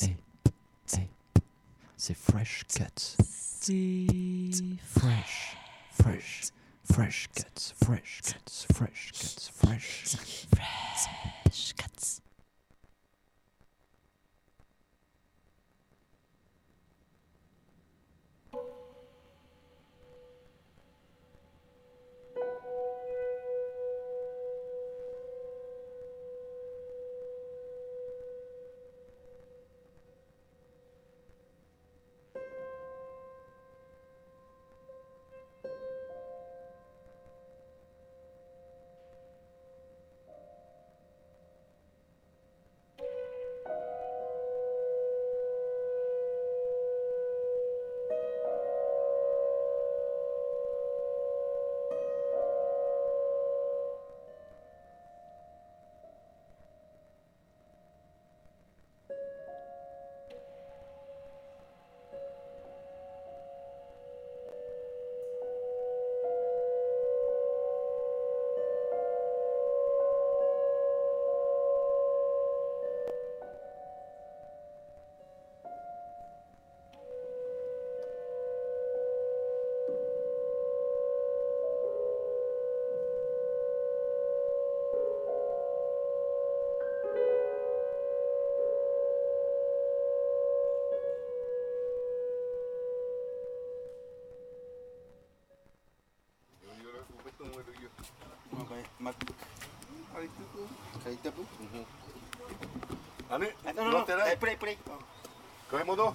Hey, hey, c'est fresh cuts. Fresh, fresh, fresh cuts, fresh cuts, fresh cuts, fresh. Fresh cuts. あれ乗っないプレイプレイ買い物